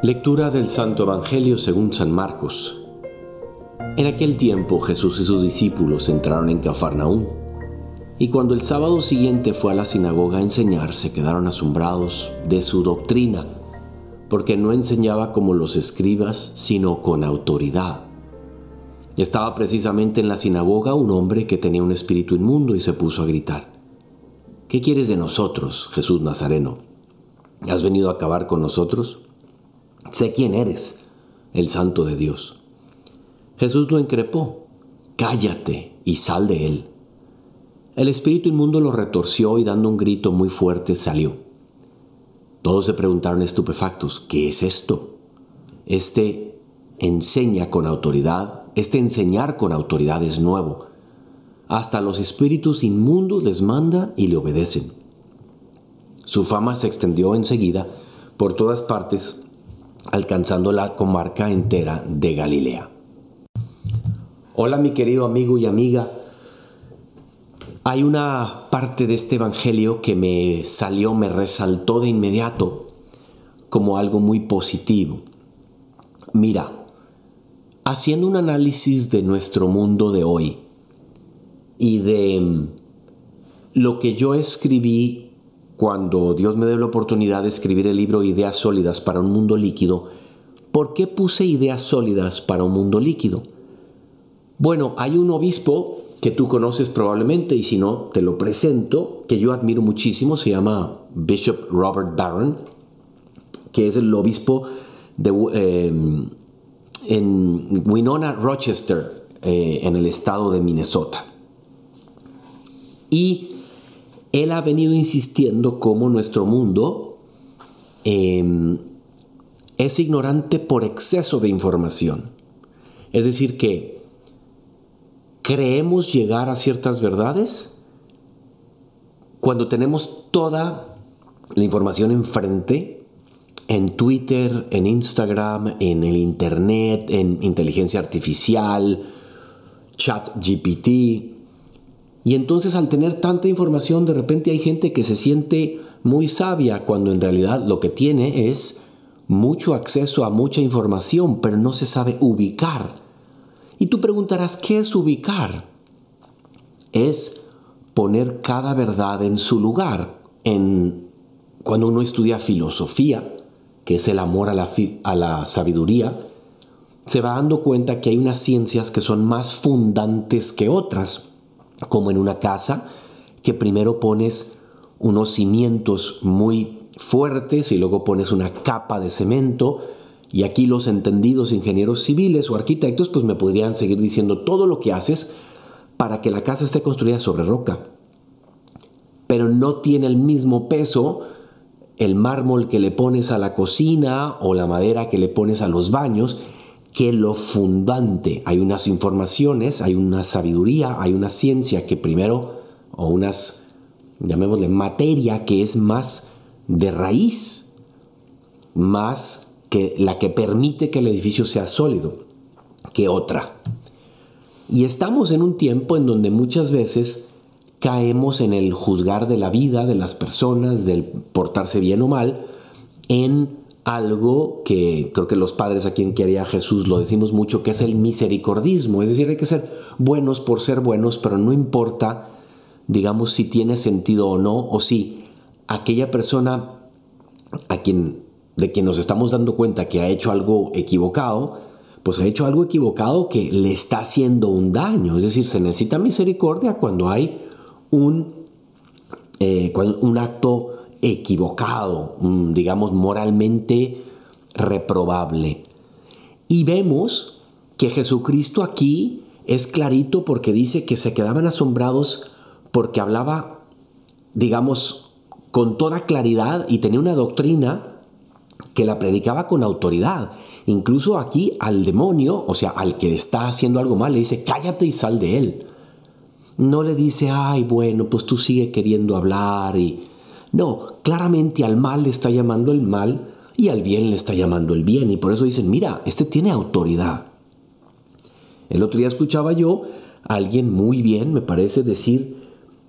Lectura del Santo Evangelio según San Marcos. En aquel tiempo Jesús y sus discípulos entraron en Cafarnaúm, y cuando el sábado siguiente fue a la sinagoga a enseñar, se quedaron asombrados de su doctrina, porque no enseñaba como los escribas, sino con autoridad. Estaba precisamente en la sinagoga un hombre que tenía un espíritu inmundo y se puso a gritar, ¿Qué quieres de nosotros, Jesús Nazareno? ¿Has venido a acabar con nosotros? Sé quién eres, el santo de Dios. Jesús lo increpó, cállate y sal de él. El espíritu inmundo lo retorció y dando un grito muy fuerte salió. Todos se preguntaron estupefactos, ¿qué es esto? Este enseña con autoridad, este enseñar con autoridad es nuevo. Hasta los espíritus inmundos les manda y le obedecen. Su fama se extendió enseguida por todas partes alcanzando la comarca entera de Galilea. Hola mi querido amigo y amiga. Hay una parte de este Evangelio que me salió, me resaltó de inmediato como algo muy positivo. Mira, haciendo un análisis de nuestro mundo de hoy y de mm, lo que yo escribí cuando Dios me dio la oportunidad de escribir el libro Ideas sólidas para un mundo líquido, ¿por qué puse ideas sólidas para un mundo líquido? Bueno, hay un obispo que tú conoces probablemente y si no, te lo presento, que yo admiro muchísimo, se llama Bishop Robert Barron, que es el obispo de, eh, en Winona, Rochester, eh, en el estado de Minnesota. Y él ha venido insistiendo cómo nuestro mundo em, es ignorante por exceso de información. Es decir, que creemos llegar a ciertas verdades cuando tenemos toda la información enfrente, en Twitter, en Instagram, en el Internet, en inteligencia artificial, chat GPT, y entonces al tener tanta información, de repente hay gente que se siente muy sabia cuando en realidad lo que tiene es mucho acceso a mucha información, pero no se sabe ubicar. Y tú preguntarás, ¿qué es ubicar? Es poner cada verdad en su lugar. En, cuando uno estudia filosofía, que es el amor a la, a la sabiduría, se va dando cuenta que hay unas ciencias que son más fundantes que otras como en una casa, que primero pones unos cimientos muy fuertes y luego pones una capa de cemento. Y aquí los entendidos ingenieros civiles o arquitectos pues me podrían seguir diciendo todo lo que haces para que la casa esté construida sobre roca. Pero no tiene el mismo peso el mármol que le pones a la cocina o la madera que le pones a los baños que lo fundante. Hay unas informaciones, hay una sabiduría, hay una ciencia que primero, o unas, llamémosle, materia que es más de raíz, más que la que permite que el edificio sea sólido, que otra. Y estamos en un tiempo en donde muchas veces caemos en el juzgar de la vida de las personas, del portarse bien o mal, en algo que creo que los padres a quien quería Jesús lo decimos mucho, que es el misericordismo. Es decir, hay que ser buenos por ser buenos, pero no importa, digamos, si tiene sentido o no, o si aquella persona a quien, de quien nos estamos dando cuenta que ha hecho algo equivocado, pues ha hecho algo equivocado que le está haciendo un daño. Es decir, se necesita misericordia cuando hay un, eh, un acto equivocado, mm, digamos moralmente reprobable. Y vemos que Jesucristo aquí es clarito porque dice que se quedaban asombrados porque hablaba, digamos, con toda claridad y tenía una doctrina que la predicaba con autoridad. Incluso aquí al demonio, o sea, al que está haciendo algo mal, le dice, cállate y sal de él. No le dice, ay, bueno, pues tú sigue queriendo hablar y no, claramente al mal le está llamando el mal y al bien le está llamando el bien. Y por eso dicen, mira, este tiene autoridad. El otro día escuchaba yo a alguien muy bien, me parece, decir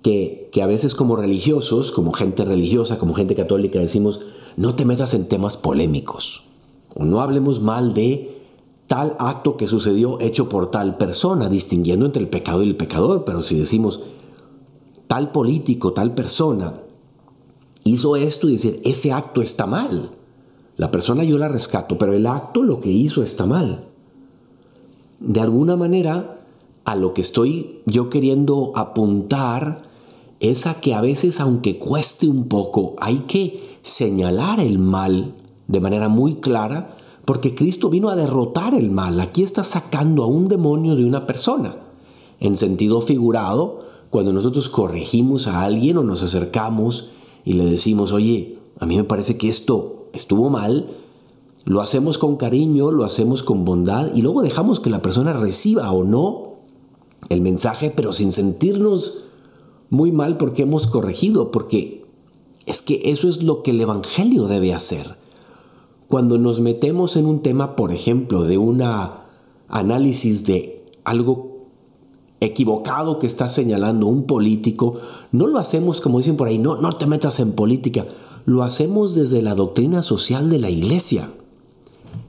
que, que a veces como religiosos, como gente religiosa, como gente católica, decimos, no te metas en temas polémicos. O no hablemos mal de tal acto que sucedió hecho por tal persona, distinguiendo entre el pecado y el pecador. Pero si decimos tal político, tal persona, hizo esto y decir, ese acto está mal. La persona yo la rescato, pero el acto lo que hizo está mal. De alguna manera, a lo que estoy yo queriendo apuntar es a que a veces, aunque cueste un poco, hay que señalar el mal de manera muy clara, porque Cristo vino a derrotar el mal. Aquí está sacando a un demonio de una persona. En sentido figurado, cuando nosotros corregimos a alguien o nos acercamos y le decimos, oye, a mí me parece que esto estuvo mal, lo hacemos con cariño, lo hacemos con bondad y luego dejamos que la persona reciba o no el mensaje, pero sin sentirnos muy mal porque hemos corregido, porque es que eso es lo que el Evangelio debe hacer. Cuando nos metemos en un tema, por ejemplo, de un análisis de algo equivocado que está señalando un político, no lo hacemos como dicen por ahí, no, no te metas en política, lo hacemos desde la doctrina social de la iglesia,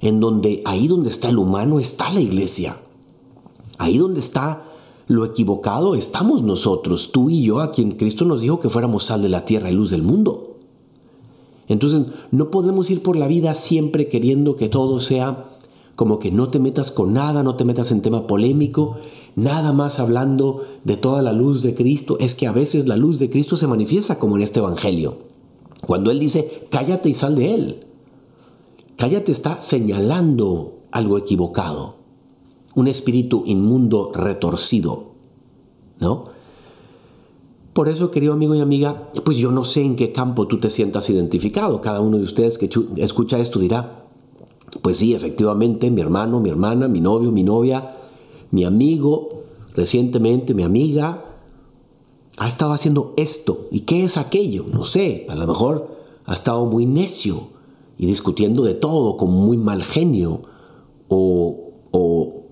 en donde ahí donde está el humano está la iglesia, ahí donde está lo equivocado estamos nosotros, tú y yo, a quien Cristo nos dijo que fuéramos sal de la tierra y luz del mundo. Entonces, no podemos ir por la vida siempre queriendo que todo sea como que no te metas con nada, no te metas en tema polémico, nada más hablando de toda la luz de Cristo. Es que a veces la luz de Cristo se manifiesta como en este Evangelio. Cuando Él dice, cállate y sal de Él. Cállate está señalando algo equivocado, un espíritu inmundo retorcido, ¿no? Por eso, querido amigo y amiga, pues yo no sé en qué campo tú te sientas identificado. Cada uno de ustedes que escucha esto dirá, pues sí, efectivamente, mi hermano, mi hermana, mi novio, mi novia, mi amigo, recientemente mi amiga, ha estado haciendo esto. ¿Y qué es aquello? No sé, a lo mejor ha estado muy necio y discutiendo de todo con muy mal genio o, o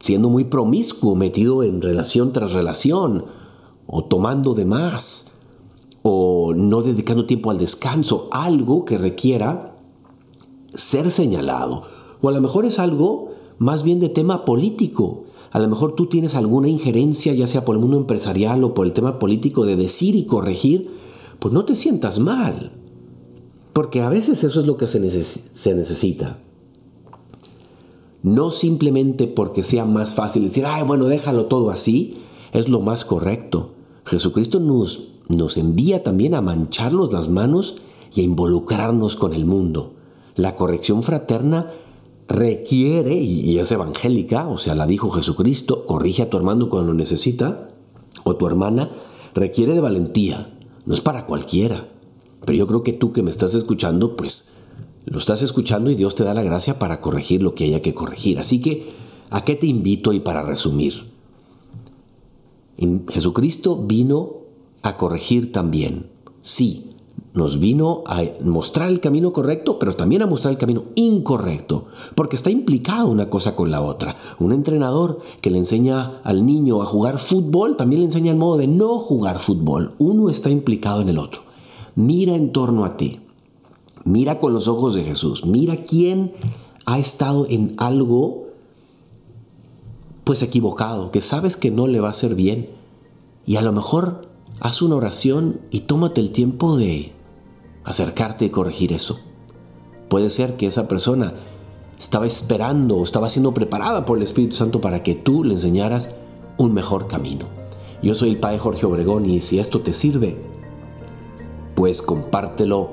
siendo muy promiscuo, metido en relación tras relación o tomando de más o no dedicando tiempo al descanso, algo que requiera ser señalado. O a lo mejor es algo más bien de tema político, a lo mejor tú tienes alguna injerencia, ya sea por el mundo empresarial o por el tema político, de decir y corregir, pues no te sientas mal. Porque a veces eso es lo que se, necesita. No simplemente porque sea más fácil decir, ay, bueno, déjalo todo así, es lo más correcto. Jesucristo nos, nos envía también a mancharnos las manos y a involucrarnos con el mundo. La corrección fraterna requiere, y es evangélica, o sea, la dijo Jesucristo, corrige a tu hermano cuando lo necesita, o tu hermana, requiere de valentía, no es para cualquiera. Pero yo creo que tú que me estás escuchando, pues lo estás escuchando y Dios te da la gracia para corregir lo que haya que corregir. Así que, ¿a qué te invito y para resumir? Jesucristo vino a corregir también. Sí, nos vino a mostrar el camino correcto, pero también a mostrar el camino incorrecto, porque está implicado una cosa con la otra. Un entrenador que le enseña al niño a jugar fútbol, también le enseña el modo de no jugar fútbol. Uno está implicado en el otro. Mira en torno a ti. Mira con los ojos de Jesús. Mira quién ha estado en algo pues equivocado, que sabes que no le va a hacer bien. Y a lo mejor haz una oración y tómate el tiempo de acercarte y corregir eso. Puede ser que esa persona estaba esperando o estaba siendo preparada por el Espíritu Santo para que tú le enseñaras un mejor camino. Yo soy el Padre Jorge Obregón y si esto te sirve, pues compártelo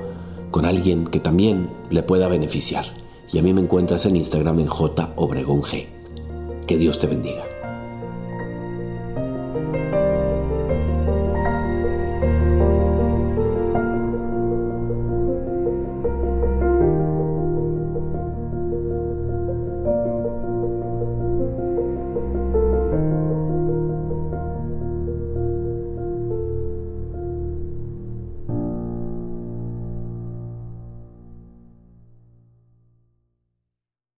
con alguien que también le pueda beneficiar. Y a mí me encuentras en Instagram en J Obregón G. Que Dios te bendiga.